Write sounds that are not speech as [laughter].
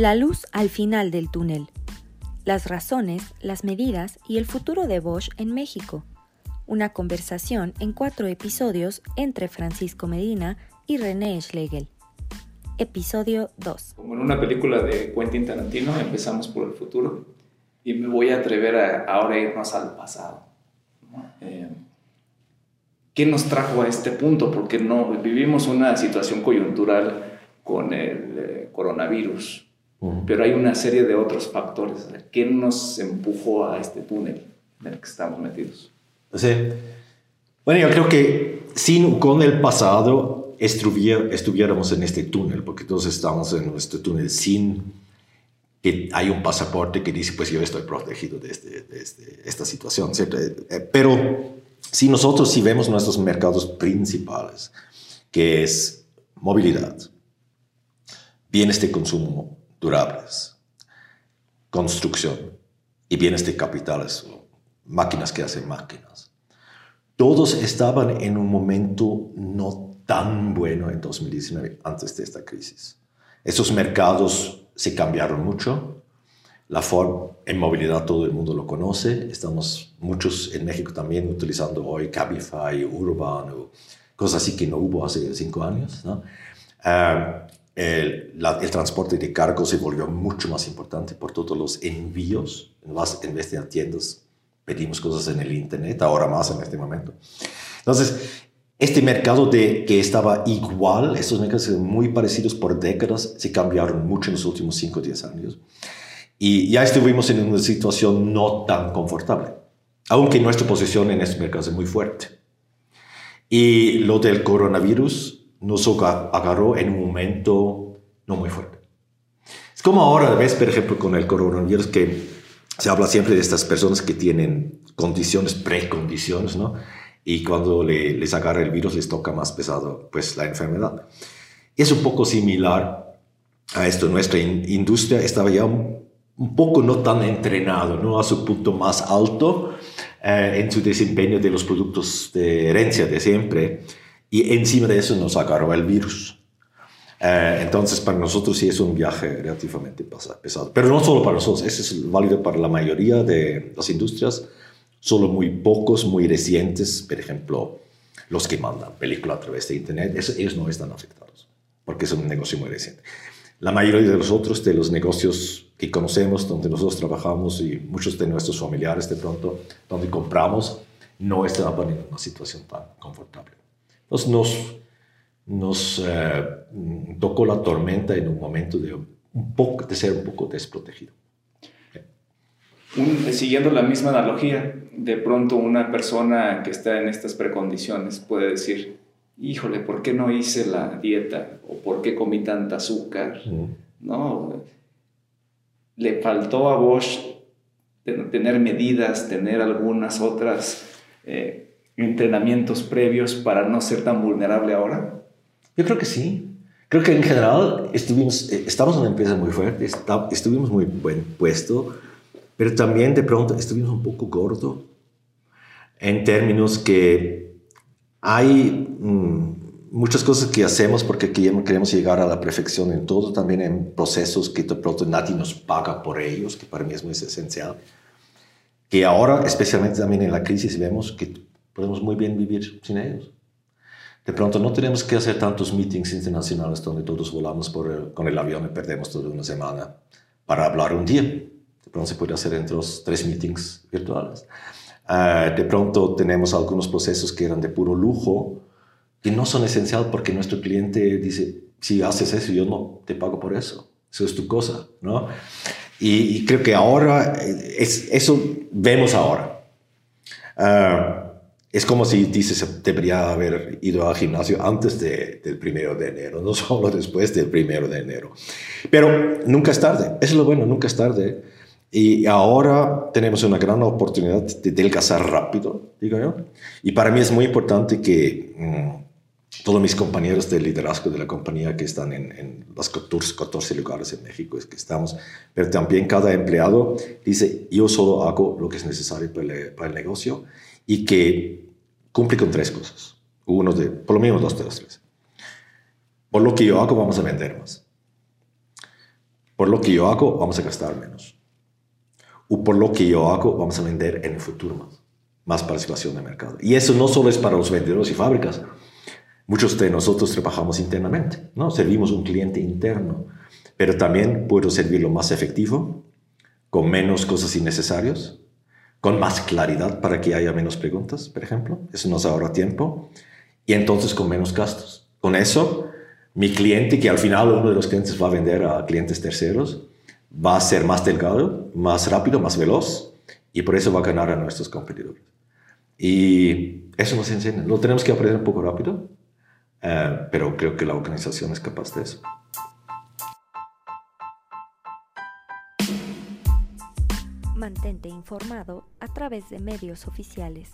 La luz al final del túnel. Las razones, las medidas y el futuro de Bosch en México. Una conversación en cuatro episodios entre Francisco Medina y René Schlegel. Episodio 2. Como en una película de Quentin Tarantino, empezamos por el futuro y me voy a atrever a ahora irnos al pasado. Eh, ¿Qué nos trajo a este punto? Porque no vivimos una situación coyuntural con el eh, coronavirus, pero hay una serie de otros factores. ¿Qué nos empujó a este túnel en el que estamos metidos? Sí. Bueno, yo creo que sin, con el pasado estuviéramos en este túnel, porque todos estamos en este túnel sin que hay un pasaporte que dice, pues yo estoy protegido de, este, de este, esta situación, ¿cierto? Eh, pero si nosotros si vemos nuestros mercados principales, que es movilidad, bienes de consumo durables, construcción y bienes de capitales, máquinas que hacen máquinas, todos estaban en un momento no tan bueno en 2019 antes de esta crisis. Esos mercados se cambiaron mucho. La forma en movilidad todo el mundo lo conoce. Estamos muchos en México también utilizando hoy Cabify, Urban, cosas así que no hubo hace cinco años. Ah, el, el, transporte de cargo se volvió mucho más importante por todos los envíos. En vez de tiendas, pedimos cosas en el Internet, ahora más en este momento. Entonces, este mercado de, que estaba igual, estos mercados muy parecidos por décadas, se cambiaron mucho en los últimos 5 o 10 años. Y ya estuvimos en una situación no tan confortable, aunque nuestra posición en este mercado es muy fuerte. Y lo del coronavirus nos agarró en un momento no muy fuerte. Es como ahora, ves, por ejemplo, con el coronavirus, que se habla siempre de estas personas que tienen condiciones, precondiciones, ¿no? y cuando le, les agarra el virus les toca más pesado pues la enfermedad. Es un poco similar a esto. Nuestra industria estaba ya un, poco no tan entrenado, no a su punto más alto eh, en su desempeño de los productos de herencia de siempre y encima de eso nos agarró el virus. Eh, entonces, para nosotros sí es un viaje relativamente pesado. Pero no solo para nosotros, eso es válido para la mayoría de las industrias Solo muy pocos, muy recientes, por ejemplo, los que mandan película a través de Internet, ellos no están afectados, porque es un negocio muy reciente. La mayoría de los otros, de los negocios que conocemos, donde nosotros trabajamos y muchos de nuestros familiares de pronto, donde compramos, no estaban en una situación tan confortable. Entonces nos, nos eh, tocó la tormenta en un momento de, un poco, de ser un poco desprotegido siguiendo la misma analogía, de pronto una persona que está en estas precondiciones puede decir, híjole, ¿por qué no hice la dieta? ¿O por qué comí tanta azúcar? No, le faltó a Bosch tener medidas, tener algunas otras eh, entrenamientos previos para no ser tan vulnerable ahora. Yo creo que sí. Creo que en general estuvimos, eh, estamos en una empresa muy fuerte, estuvimos muy buen puesto pero también de pronto estuvimos un poco gordo en términos que hay mm, muchas cosas que hacemos porque queremos llegar a la perfección en todo, también en procesos que de pronto nadie nos paga por ellos, que para mí es muy esencial. Que ahora, especialmente también en la crisis, vemos que podemos muy bien vivir sin ellos. De pronto no tenemos que hacer tantos meetings internacionales donde todos volamos por con el avión y perdemos toda una semana para hablar un día de pronto se puede hacer entre los tres meetings virtuales. Uh, de pronto tenemos algunos procesos que eran de puro lujo, que no son esenciales porque nuestro cliente dice, si haces eso, yo no te pago por eso, eso es tu cosa, ¿no? Y, creo que ahora, es, eso vemos ahora. Uh, es como si dices, debería haber ido al gimnasio antes de, del primero de enero, no [laughs] solo después del primero de enero. Pero nunca es tarde, es lo bueno, nunca es tarde. Y ahora tenemos una gran oportunidad de delgazar rápido, digo yo. Y para mí es muy importante que mm, todos mis compañeros de liderazgo de la compañía que están en, en los 14, 14 lugares en México es que estamos, pero también cada empleado dice, yo solo hago lo que es necesario para el, para el negocio y que cumple con tres cosas. Uno de, por lo menos dos de los tres. Por lo que yo hago vamos a vender más por lo que yo hago vamos a gastar menos. O por lo que yo hago vamos a vender en el futuro más, más participación de mercado. Y eso no solo es para los vendedores y fábricas. Muchos de nosotros trabajamos internamente, ¿no? Servimos un cliente interno, pero también puedo servirlo más efectivo, con menos cosas innecesarias, con más claridad para que haya menos preguntas, por ejemplo. Eso nos ahorra tiempo. Y entonces con menos gastos. Con eso mi cliente, que al final uno de los clientes va a vender a clientes terceros, va a ser más delgado, más rápido, más veloz y por eso va a ganar a nuestros competidores. Y eso nos enseña. Lo tenemos que aprender un poco rápido, eh, pero creo que la organización es capaz de eso. Mantente informado a través de medios oficiales.